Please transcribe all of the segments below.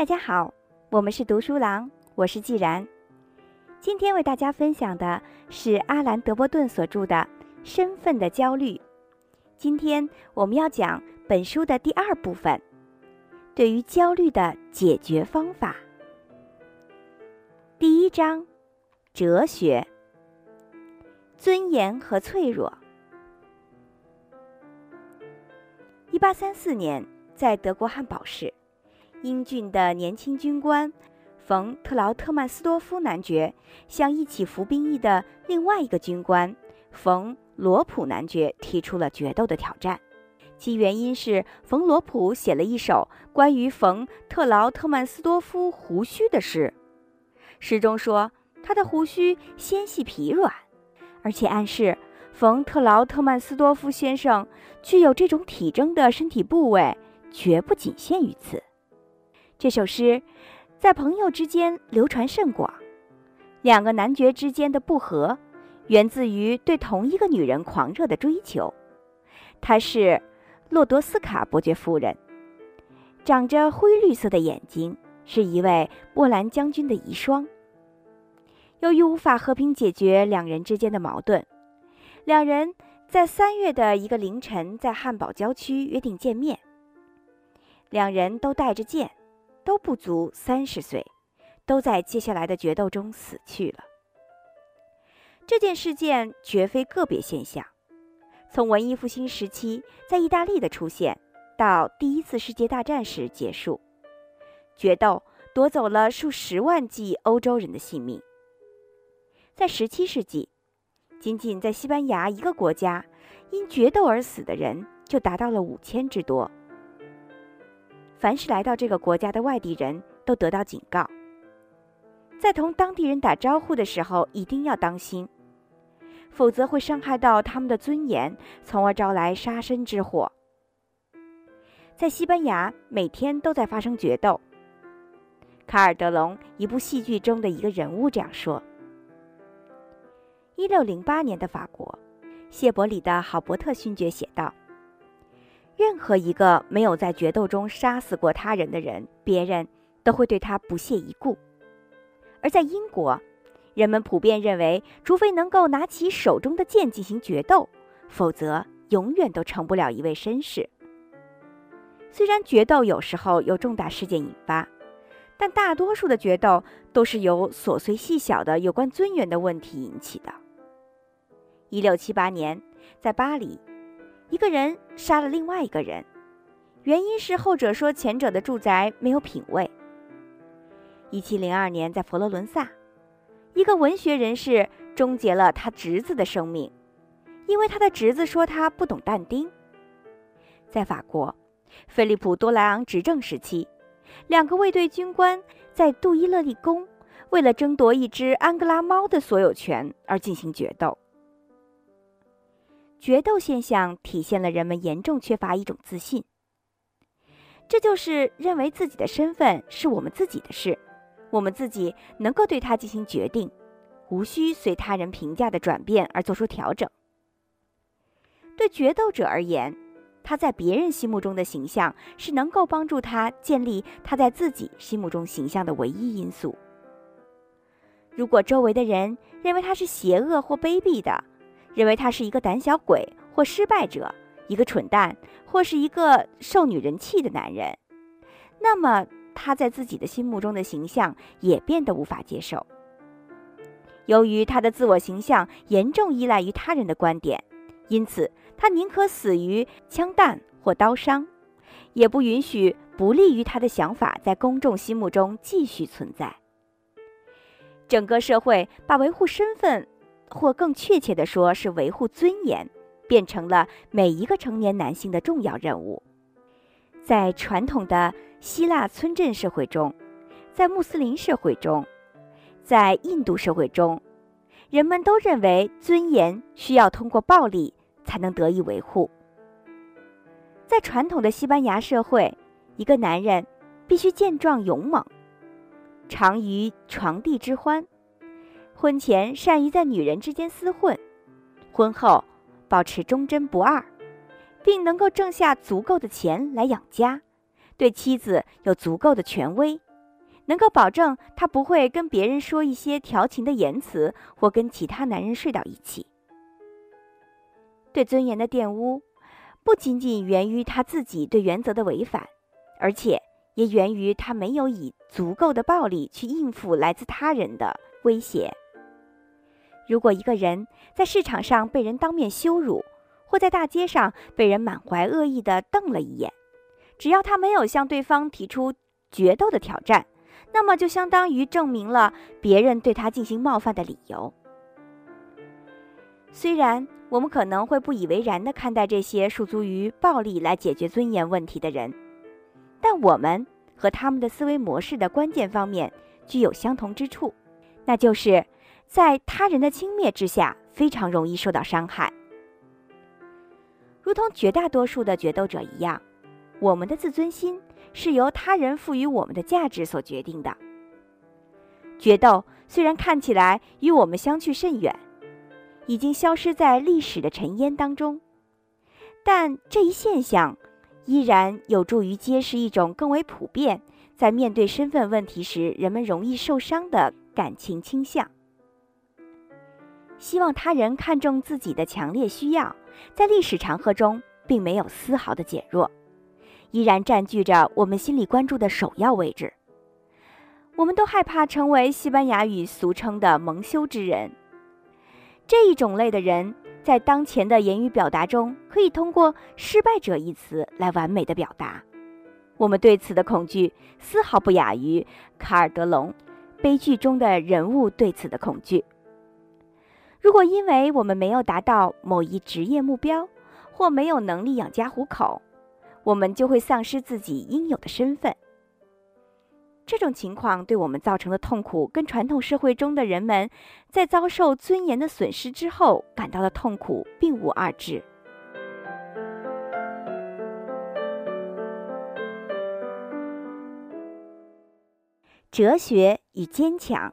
大家好，我们是读书郎，我是既然。今天为大家分享的是阿兰·德伯顿所著的《身份的焦虑》。今天我们要讲本书的第二部分，对于焦虑的解决方法。第一章，哲学，尊严和脆弱。一八三四年，在德国汉堡市。英俊的年轻军官冯特劳特曼斯多夫男爵向一起服兵役的另外一个军官冯罗普男爵提出了决斗的挑战，其原因是冯罗普写了一首关于冯特劳特曼斯多夫胡须的诗，诗中说他的胡须纤细疲软，而且暗示冯特劳特曼斯多夫先生具有这种体征的身体部位绝不仅限于此。这首诗在朋友之间流传甚广。两个男爵之间的不和，源自于对同一个女人狂热的追求。她是洛多斯卡伯爵夫人，长着灰绿色的眼睛，是一位波兰将军的遗孀。由于无法和平解决两人之间的矛盾，两人在三月的一个凌晨在汉堡郊区约定见面。两人都带着剑。都不足三十岁，都在接下来的决斗中死去了。这件事件绝非个别现象，从文艺复兴时期在意大利的出现，到第一次世界大战时结束，决斗夺走了数十万计欧洲人的性命。在十七世纪，仅仅在西班牙一个国家，因决斗而死的人就达到了五千之多。凡是来到这个国家的外地人都得到警告，在同当地人打招呼的时候一定要当心，否则会伤害到他们的尊严，从而招来杀身之祸。在西班牙，每天都在发生决斗。卡尔德隆一部戏剧中的一个人物这样说：“一六零八年的法国，谢伯里的郝伯特勋爵写道。”任何一个没有在决斗中杀死过他人的人，别人都会对他不屑一顾；而在英国，人们普遍认为，除非能够拿起手中的剑进行决斗，否则永远都成不了一位绅士。虽然决斗有时候有重大事件引发，但大多数的决斗都是由琐碎细小的有关尊严的问题引起的。一六七八年，在巴黎。一个人杀了另外一个人，原因是后者说前者的住宅没有品位。一七零二年，在佛罗伦萨，一个文学人士终结了他侄子的生命，因为他的侄子说他不懂但丁。在法国，菲利普多莱昂执政时期，两个卫队军官在杜伊勒利宫为了争夺一只安哥拉猫的所有权而进行决斗。决斗现象体现了人们严重缺乏一种自信，这就是认为自己的身份是我们自己的事，我们自己能够对它进行决定，无需随他人评价的转变而做出调整。对决斗者而言，他在别人心目中的形象是能够帮助他建立他在自己心目中形象的唯一因素。如果周围的人认为他是邪恶或卑鄙的，认为他是一个胆小鬼或失败者，一个蠢蛋，或是一个受女人气的男人，那么他在自己的心目中的形象也变得无法接受。由于他的自我形象严重依赖于他人的观点，因此他宁可死于枪弹或刀伤，也不允许不利于他的想法在公众心目中继续存在。整个社会把维护身份。或更确切地说，是维护尊严，变成了每一个成年男性的重要任务。在传统的希腊村镇社会中，在穆斯林社会中，在印度社会中，人们都认为尊严需要通过暴力才能得以维护。在传统的西班牙社会，一个男人必须健壮勇猛，长于床地之欢。婚前善于在女人之间厮混，婚后保持忠贞不二，并能够挣下足够的钱来养家，对妻子有足够的权威，能够保证他不会跟别人说一些调情的言辞，或跟其他男人睡到一起。对尊严的玷污，不仅仅源于他自己对原则的违反，而且也源于他没有以足够的暴力去应付来自他人的威胁。如果一个人在市场上被人当面羞辱，或在大街上被人满怀恶意地瞪了一眼，只要他没有向对方提出决斗的挑战，那么就相当于证明了别人对他进行冒犯的理由。虽然我们可能会不以为然地看待这些诉诸于暴力来解决尊严问题的人，但我们和他们的思维模式的关键方面具有相同之处，那就是在他人的轻蔑之下非常容易受到伤害。如同绝大多数的决斗者一样，我们的自尊心是由他人赋予我们的价值所决定的。决斗虽然看起来与我们相去甚远。已经消失在历史的尘烟当中，但这一现象依然有助于揭示一种更为普遍，在面对身份问题时人们容易受伤的感情倾向。希望他人看重自己的强烈需要，在历史长河中并没有丝毫的减弱，依然占据着我们心里关注的首要位置。我们都害怕成为西班牙语俗称的蒙羞之人。这一种类的人，在当前的言语表达中，可以通过“失败者”一词来完美的表达。我们对此的恐惧，丝毫不亚于卡尔德隆悲剧中的人物对此的恐惧。如果因为我们没有达到某一职业目标，或没有能力养家糊口，我们就会丧失自己应有的身份。这种情况对我们造成的痛苦，跟传统社会中的人们在遭受尊严的损失之后感到的痛苦并无二致。哲学与坚强，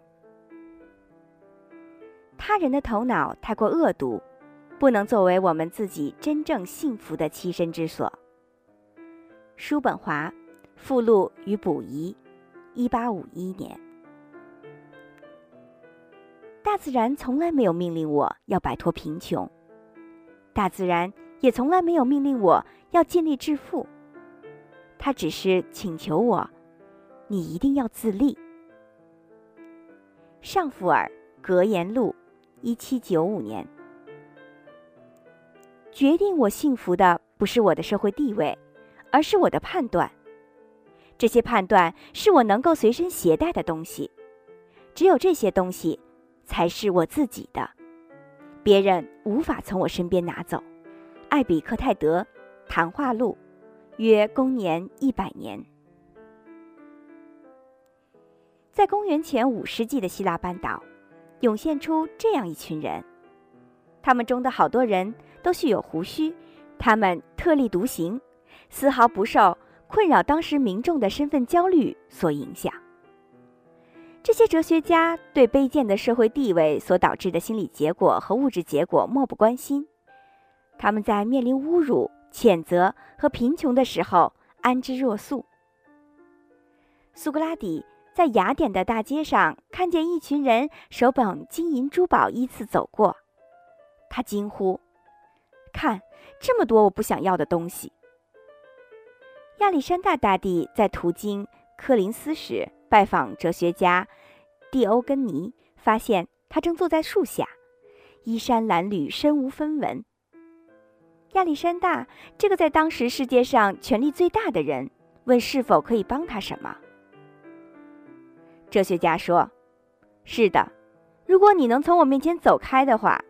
他人的头脑太过恶毒，不能作为我们自己真正幸福的栖身之所。叔本华，附录与补遗。一八五一年，大自然从来没有命令我要摆脱贫穷，大自然也从来没有命令我要尽力致富。他只是请求我，你一定要自立。尚福尔格言录，一七九五年。决定我幸福的不是我的社会地位，而是我的判断。这些判断是我能够随身携带的东西，只有这些东西才是我自己的，别人无法从我身边拿走。艾比克泰德谈话录，约公元一百年。在公元前五世纪的希腊半岛，涌现出这样一群人，他们中的好多人都蓄有胡须，他们特立独行，丝毫不受。困扰当时民众的身份焦虑所影响。这些哲学家对卑贱的社会地位所导致的心理结果和物质结果漠不关心，他们在面临侮辱、谴责和贫穷的时候安之若素。苏格拉底在雅典的大街上看见一群人手捧金银珠宝依次走过，他惊呼：“看，这么多我不想要的东西！”亚历山大大帝在途经科林斯时，拜访哲学家蒂欧根尼，发现他正坐在树下，衣衫褴褛，身无分文。亚历山大这个在当时世界上权力最大的人，问是否可以帮他什么。哲学家说：“是的，如果你能从我面前走开的话，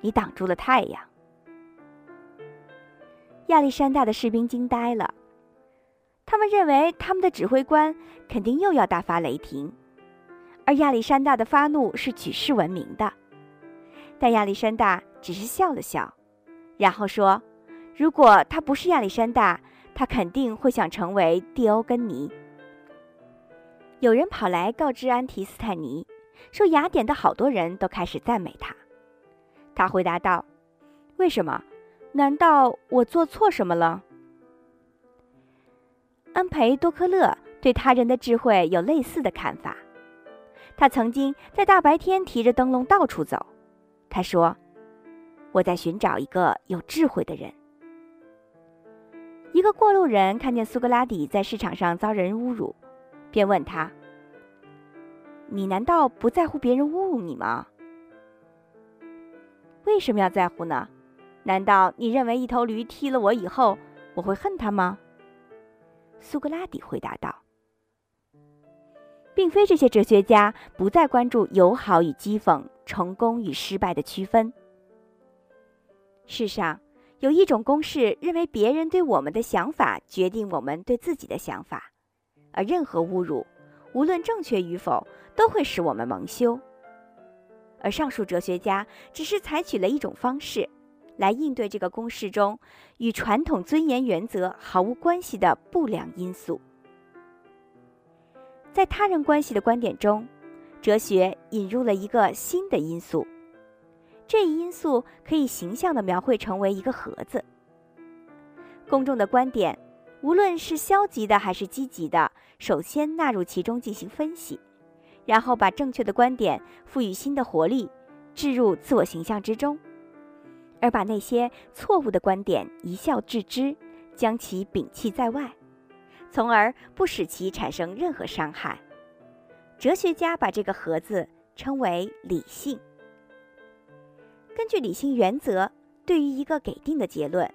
你挡住了太阳。”亚历山大的士兵惊呆了。他们认为他们的指挥官肯定又要大发雷霆，而亚历山大的发怒是举世闻名的。但亚历山大只是笑了笑，然后说：“如果他不是亚历山大，他肯定会想成为蒂欧根尼。”有人跑来告知安提斯泰尼，说雅典的好多人都开始赞美他。他回答道：“为什么？难道我做错什么了？”安培多科勒对他人的智慧有类似的看法。他曾经在大白天提着灯笼到处走。他说：“我在寻找一个有智慧的人。”一个过路人看见苏格拉底在市场上遭人侮辱，便问他：“你难道不在乎别人侮辱你吗？为什么要在乎呢？难道你认为一头驴踢了我以后，我会恨它吗？”苏格拉底回答道：“并非这些哲学家不再关注友好与讥讽、成功与失败的区分。世上。”有一种公式认为，别人对我们的想法决定我们对自己的想法，而任何侮辱，无论正确与否，都会使我们蒙羞。而上述哲学家只是采取了一种方式，来应对这个公式中与传统尊严原则毫无关系的不良因素。在他人关系的观点中，哲学引入了一个新的因素。这一因素可以形象地描绘成为一个盒子。公众的观点，无论是消极的还是积极的，首先纳入其中进行分析，然后把正确的观点赋予新的活力，置入自我形象之中，而把那些错误的观点一笑置之，将其摒弃在外，从而不使其产生任何伤害。哲学家把这个盒子称为理性。根据理性原则，对于一个给定的结论，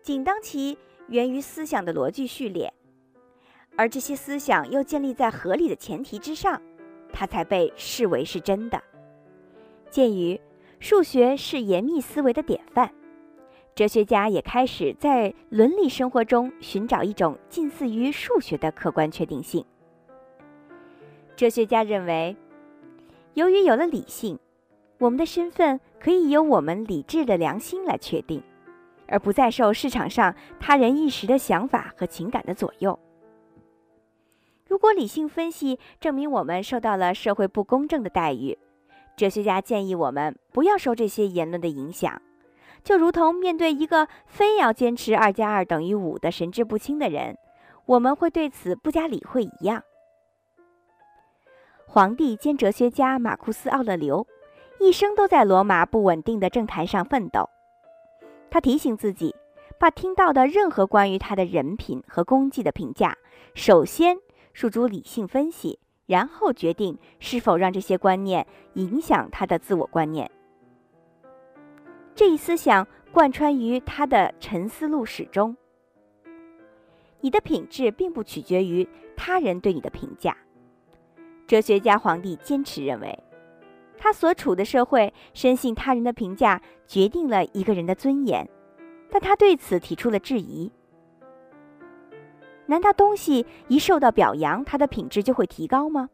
仅当其源于思想的逻辑序列，而这些思想又建立在合理的前提之上，它才被视为是真的。鉴于数学是严密思维的典范，哲学家也开始在伦理生活中寻找一种近似于数学的客观确定性。哲学家认为，由于有了理性。我们的身份可以由我们理智的良心来确定，而不再受市场上他人一时的想法和情感的左右。如果理性分析证明我们受到了社会不公正的待遇，哲学家建议我们不要受这些言论的影响，就如同面对一个非要坚持二加二等于五的神志不清的人，我们会对此不加理会一样。皇帝兼哲学家马库斯·奥勒留。一生都在罗马不稳定的政坛上奋斗。他提醒自己，把听到的任何关于他的人品和功绩的评价，首先诉诸理性分析，然后决定是否让这些观念影响他的自我观念。这一思想贯穿于他的沉思录始终。你的品质并不取决于他人对你的评价。哲学家皇帝坚持认为。他所处的社会深信他人的评价决定了一个人的尊严，但他对此提出了质疑。难道东西一受到表扬，它的品质就会提高吗？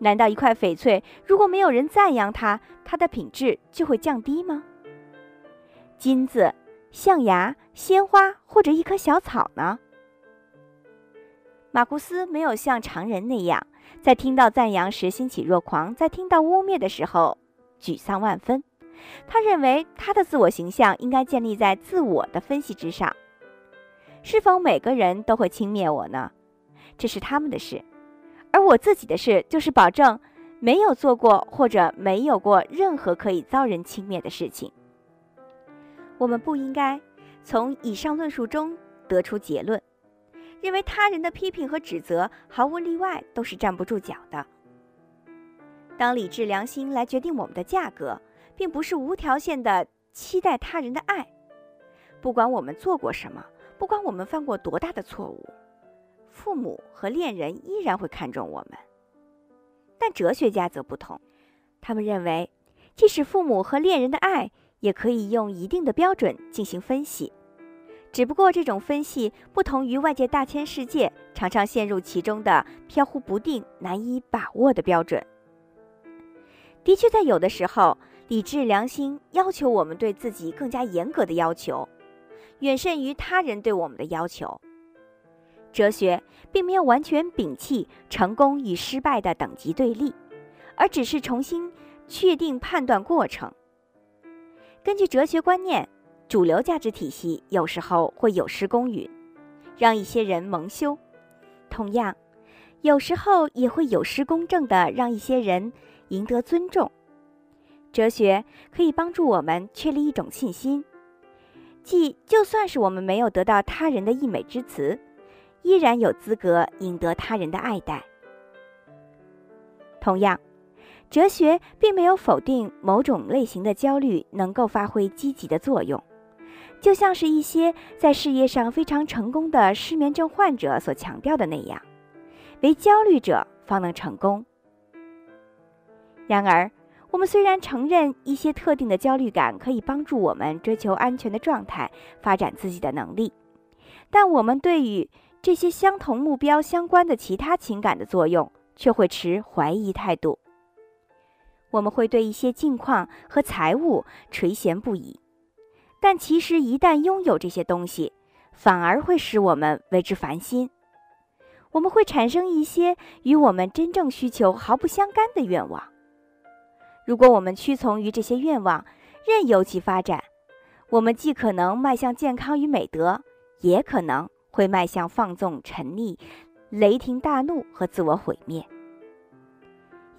难道一块翡翠如果没有人赞扬它，它的品质就会降低吗？金子、象牙、鲜花或者一棵小草呢？马库斯没有像常人那样。在听到赞扬时欣喜若狂，在听到污蔑的时候沮丧万分。他认为他的自我形象应该建立在自我的分析之上。是否每个人都会轻蔑我呢？这是他们的事，而我自己的事就是保证没有做过或者没有过任何可以遭人轻蔑的事情。我们不应该从以上论述中得出结论。认为他人的批评和指责毫无例外都是站不住脚的。当理智良心来决定我们的价格，并不是无条件的期待他人的爱。不管我们做过什么，不管我们犯过多大的错误，父母和恋人依然会看重我们。但哲学家则不同，他们认为，即使父母和恋人的爱，也可以用一定的标准进行分析。只不过这种分析不同于外界大千世界常常陷入其中的飘忽不定、难以把握的标准。的确，在有的时候，理智良心要求我们对自己更加严格的要求，远胜于他人对我们的要求。哲学并没有完全摒弃成功与失败的等级对立，而只是重新确定判断过程。根据哲学观念。主流价值体系有时候会有失公允，让一些人蒙羞；同样，有时候也会有失公正的让一些人赢得尊重。哲学可以帮助我们确立一种信心，即就算是我们没有得到他人的溢美之词，依然有资格赢得他人的爱戴。同样，哲学并没有否定某种类型的焦虑能够发挥积极的作用，就像是一些在事业上非常成功的失眠症患者所强调的那样，为焦虑者方能成功。然而，我们虽然承认一些特定的焦虑感可以帮助我们追求安全的状态、发展自己的能力，但我们对于这些相同目标相关的其他情感的作用。却会持怀疑态度。我们会对一些境况和财务垂涎不已，但其实一旦拥有这些东西，反而会使我们为之烦心。我们会产生一些与我们真正需求毫不相干的愿望。如果我们屈从于这些愿望，任由其发展，我们既可能迈向健康与美德，也可能会迈向放纵、沉溺。雷霆大怒和自我毁灭，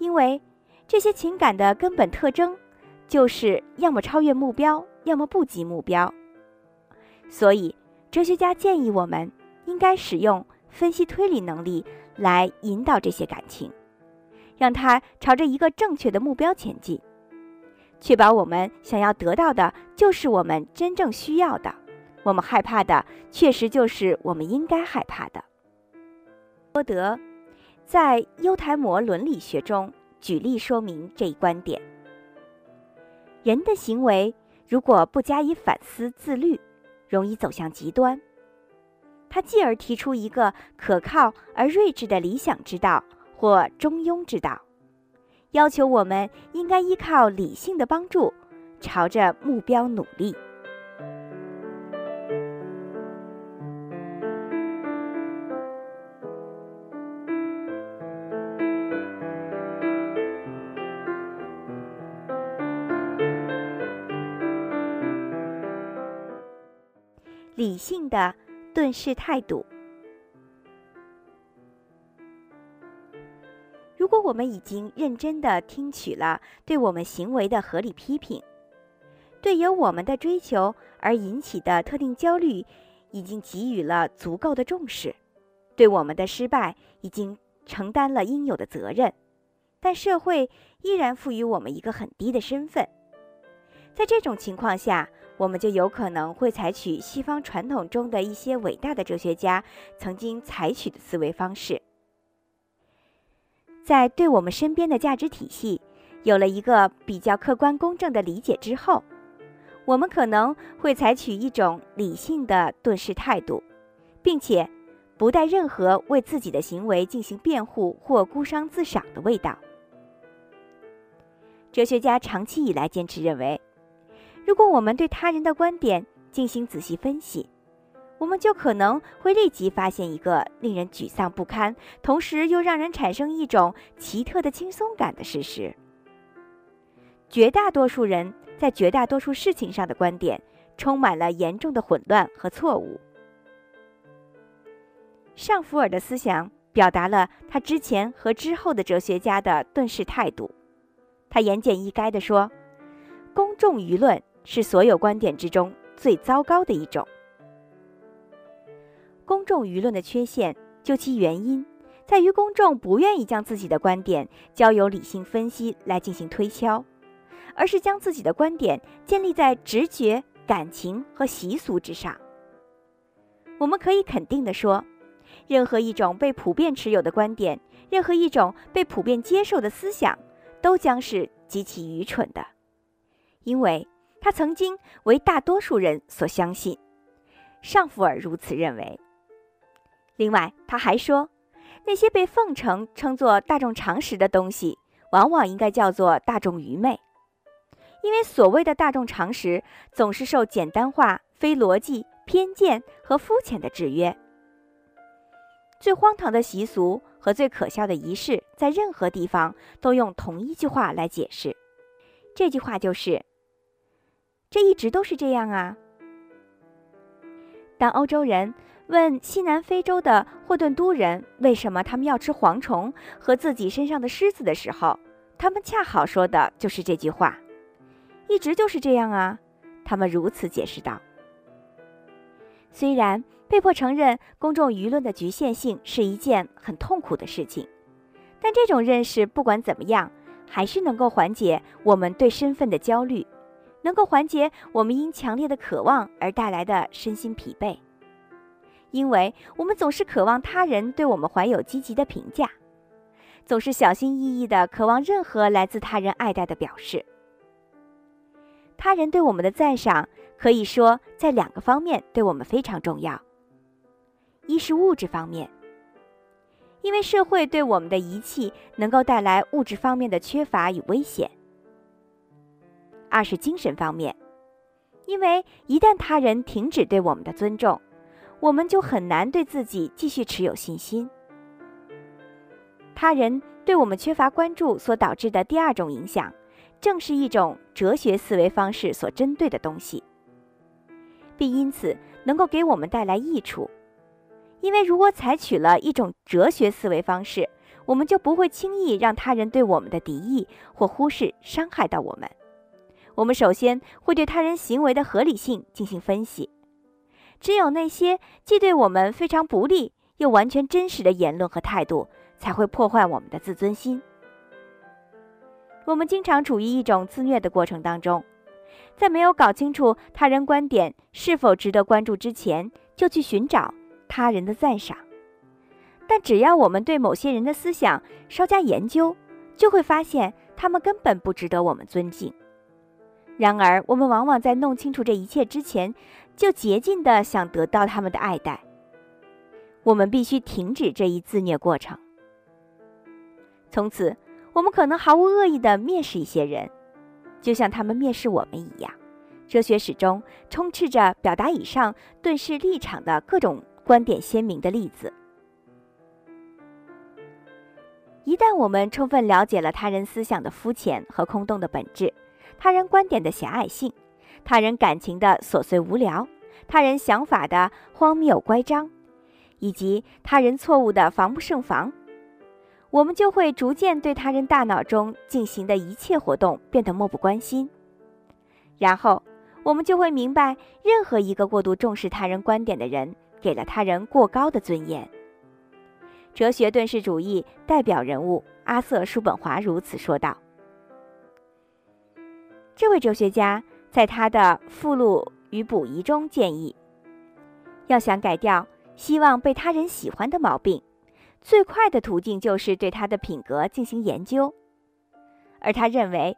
因为这些情感的根本特征就是要么超越目标，要么不及目标。所以，哲学家建议我们应该使用分析推理能力来引导这些感情，让它朝着一个正确的目标前进，确保我们想要得到的就是我们真正需要的，我们害怕的确实就是我们应该害怕的。波德在《优台摩伦理学》中举例说明这一观点：人的行为如果不加以反思、自律，容易走向极端。他继而提出一个可靠而睿智的理想之道或中庸之道，要求我们应该依靠理性的帮助，朝着目标努力。理性的顿视态度。如果我们已经认真的听取了对我们行为的合理批评，对由我们的追求而引起的特定焦虑已经给予了足够的重视，对我们的失败已经承担了应有的责任，但社会依然赋予我们一个很低的身份，在这种情况下。我们就有可能会采取西方传统中的一些伟大的哲学家曾经采取的思维方式，在对我们身边的价值体系有了一个比较客观公正的理解之后，我们可能会采取一种理性的顿视态度，并且不带任何为自己的行为进行辩护或孤伤自赏的味道。哲学家长期以来坚持认为。如果我们对他人的观点进行仔细分析，我们就可能会立即发现一个令人沮丧不堪，同时又让人产生一种奇特的轻松感的事实：绝大多数人在绝大多数事情上的观点充满了严重的混乱和错误。尚福尔的思想表达了他之前和之后的哲学家的顿视态度。他言简意赅地说：“公众舆论。”是所有观点之中最糟糕的一种。公众舆论的缺陷，究其原因，在于公众不愿意将自己的观点交由理性分析来进行推敲，而是将自己的观点建立在直觉、感情和习俗之上。我们可以肯定地说，任何一种被普遍持有的观点，任何一种被普遍接受的思想，都将是极其愚蠢的，因为。他曾经为大多数人所相信，尚福尔如此认为。另外，他还说，那些被奉承称作大众常识的东西，往往应该叫做大众愚昧，因为所谓的大众常识总是受简单化、非逻辑、偏见和肤浅的制约。最荒唐的习俗和最可笑的仪式，在任何地方都用同一句话来解释，这句话就是。这一直都是这样啊。当欧洲人问西南非洲的霍顿都人为什么他们要吃蝗虫和自己身上的虱子的时候，他们恰好说的就是这句话。一直就是这样啊，他们如此解释道。虽然被迫承认公众舆论的局限性是一件很痛苦的事情，但这种认识不管怎么样，还是能够缓解我们对身份的焦虑，能够缓解我们因强烈的渴望而带来的身心疲惫。因为我们总是渴望他人对我们怀有积极的评价，总是小心翼翼地渴望任何来自他人爱戴的表示。他人对我们的赞赏，可以说在两个方面对我们非常重要：一是物质方面，因为社会对我们的遗弃能够带来物质方面的缺乏与危险；二是精神方面，因为一旦他人停止对我们的尊重。我们就很难对自己继续持有信心。他人对我们缺乏关注所导致的第二种影响，正是一种哲学思维方式所针对的东西，并因此能够给我们带来益处。因为如果采取了一种哲学思维方式，我们就不会轻易让他人对我们的敌意或忽视伤害到我们。我们首先会对他人行为的合理性进行分析。只有那些既对我们非常不利又完全真实的言论和态度，才会破坏我们的自尊心。我们经常处于一种自虐的过程当中，在没有搞清楚他人观点是否值得关注之前，就去寻找他人的赞赏。但只要我们对某些人的思想稍加研究，就会发现他们根本不值得我们尊敬。然而，我们往往在弄清楚这一切之前，就竭尽的想得到他们的爱戴。我们必须停止这一自虐过程。从此，我们可能毫无恶意的蔑视一些人，就像他们蔑视我们一样。哲学史中充斥着表达以上对视立场的各种观点鲜明的例子。一旦我们充分了解了他人思想的肤浅和空洞的本质，他人观点的狭隘性。他人感情的琐碎无聊，他人想法的荒谬乖张，以及他人错误的防不胜防，我们就会逐渐对他人大脑中进行的一切活动变得漠不关心。然后，我们就会明白，任何一个过度重视他人观点的人，给了他人过高的尊严。哲学顿世主义代表人物阿瑟·叔本华如此说道。这位哲学家。在他的附录与补遗中建议，要想改掉希望被他人喜欢的毛病，最快的途径就是对他的品格进行研究。而他认为，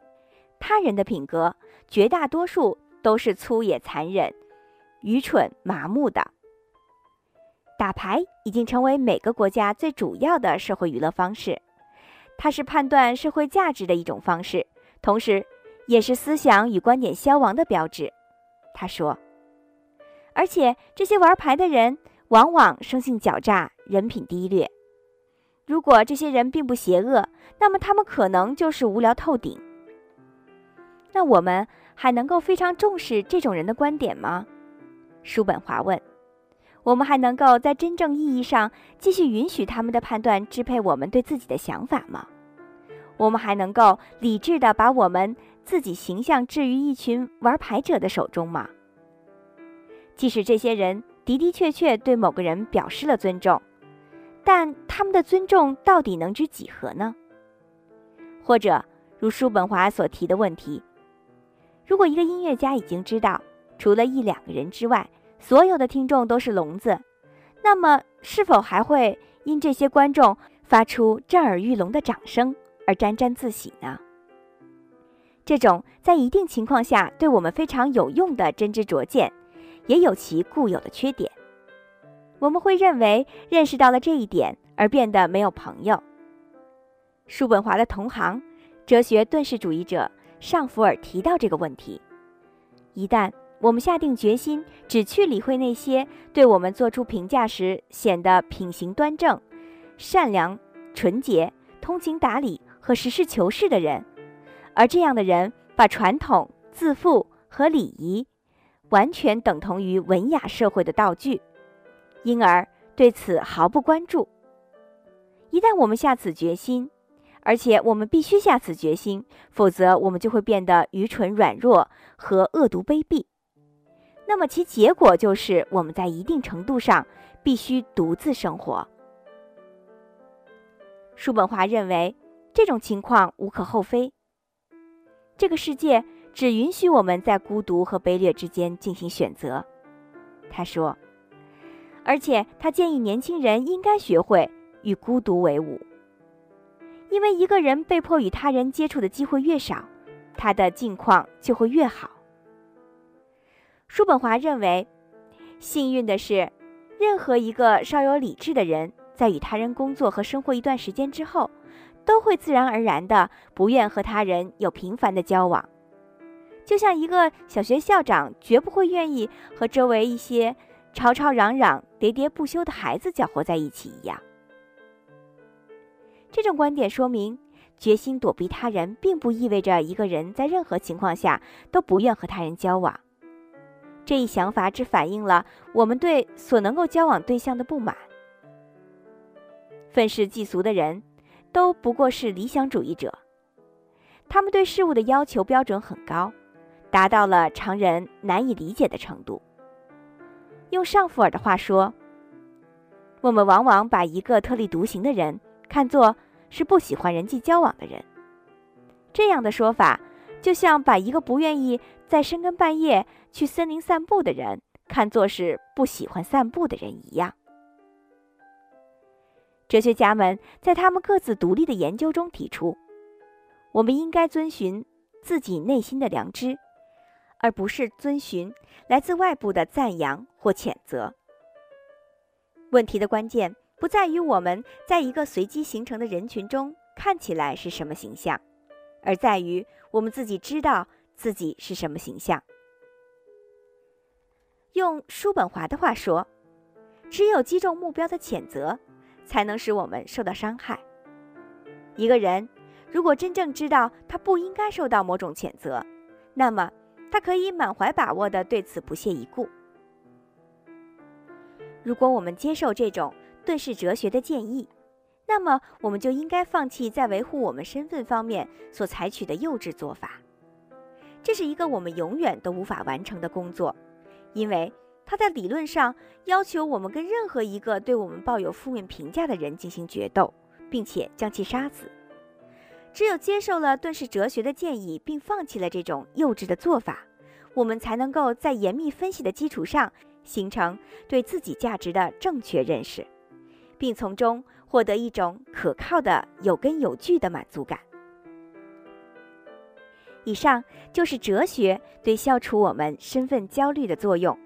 他人的品格绝大多数都是粗野、残忍、愚蠢、麻木的。打牌已经成为每个国家最主要的社会娱乐方式，它是判断社会价值的一种方式，同时。也是思想与观点消亡的标志，他说。而且这些玩牌的人往往生性狡诈，人品低劣。如果这些人并不邪恶，那么他们可能就是无聊透顶。那我们还能够非常重视这种人的观点吗？叔本华问。我们还能够在真正意义上继续允许他们的判断支配我们对自己的想法吗？我们还能够理智地把我们。自己形象置于一群玩牌者的手中吗？即使这些人的的确确对某个人表示了尊重，但他们的尊重到底能值几何呢？或者，如叔本华所提的问题：如果一个音乐家已经知道，除了一两个人之外，所有的听众都是聋子，那么是否还会因这些观众发出震耳欲聋的掌声而沾沾自喜呢？这种在一定情况下对我们非常有用的真知灼见，也有其固有的缺点。我们会认为认识到了这一点而变得没有朋友。叔本华的同行、哲学顿世主义者尚福尔提到这个问题：一旦我们下定决心只去理会那些对我们做出评价时显得品行端正、善良、纯洁、通情达理和实事求是的人，而这样的人把传统、自负和礼仪完全等同于文雅社会的道具，因而对此毫不关注。一旦我们下此决心，而且我们必须下此决心，否则我们就会变得愚蠢、软弱和恶毒、卑鄙。那么其结果就是我们在一定程度上必须独自生活。叔本华认为这种情况无可厚非。这个世界只允许我们在孤独和卑劣之间进行选择，他说。而且他建议年轻人应该学会与孤独为伍，因为一个人被迫与他人接触的机会越少，他的境况就会越好。叔本华认为，幸运的是，任何一个稍有理智的人，在与他人工作和生活一段时间之后，都会自然而然的不愿和他人有频繁的交往，就像一个小学校长绝不会愿意和周围一些吵吵嚷嚷、喋喋不休的孩子搅和在一起一样。这种观点说明，决心躲避他人，并不意味着一个人在任何情况下都不愿和他人交往。这一想法只反映了我们对所能够交往对象的不满。愤世嫉俗的人，都不过是理想主义者。他们对事物的要求标准很高，达到了常人难以理解的程度。用尚福尔的话说，我们往往把一个特立独行的人看作是不喜欢人际交往的人。这样的说法。就像把一个不愿意在深更半夜去森林散步的人看作是不喜欢散步的人一样。哲学家们在他们各自独立的研究中提出，我们应该遵循自己内心的良知，而不是遵循来自外部的赞扬或谴责。问题的关键不在于我们在一个随机形成的人群中看起来是什么形象。而在于我们自己知道自己是什么形象。用叔本华的话说，只有击中目标的谴责，才能使我们受到伤害。一个人如果真正知道他不应该受到某种谴责，那么他可以满怀把握地对此不屑一顾。如果我们接受这种遁世哲学的建议，那么，我们就应该放弃在维护我们身份方面所采取的幼稚做法。这是一个我们永远都无法完成的工作，因为它在理论上要求我们跟任何一个对我们抱有负面评价的人进行决斗，并且将其杀死。只有接受了遁世哲学的建议，并放弃了这种幼稚的做法，我们才能够在严密分析的基础上形成对自己价值的正确认识，并从中。获得一种可靠的、有根有据的满足感。以上就是哲学对消除我们身份焦虑的作用。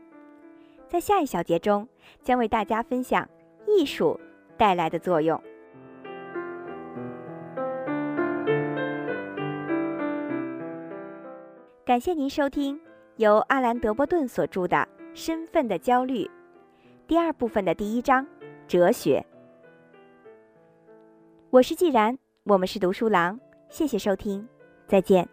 在下一小节中，将为大家分享艺术带来的作用。感谢您收听由阿兰·德波顿所著的《身份的焦虑》第二部分的第一章：哲学。我是既然，我们是读书郎，谢谢收听，再见。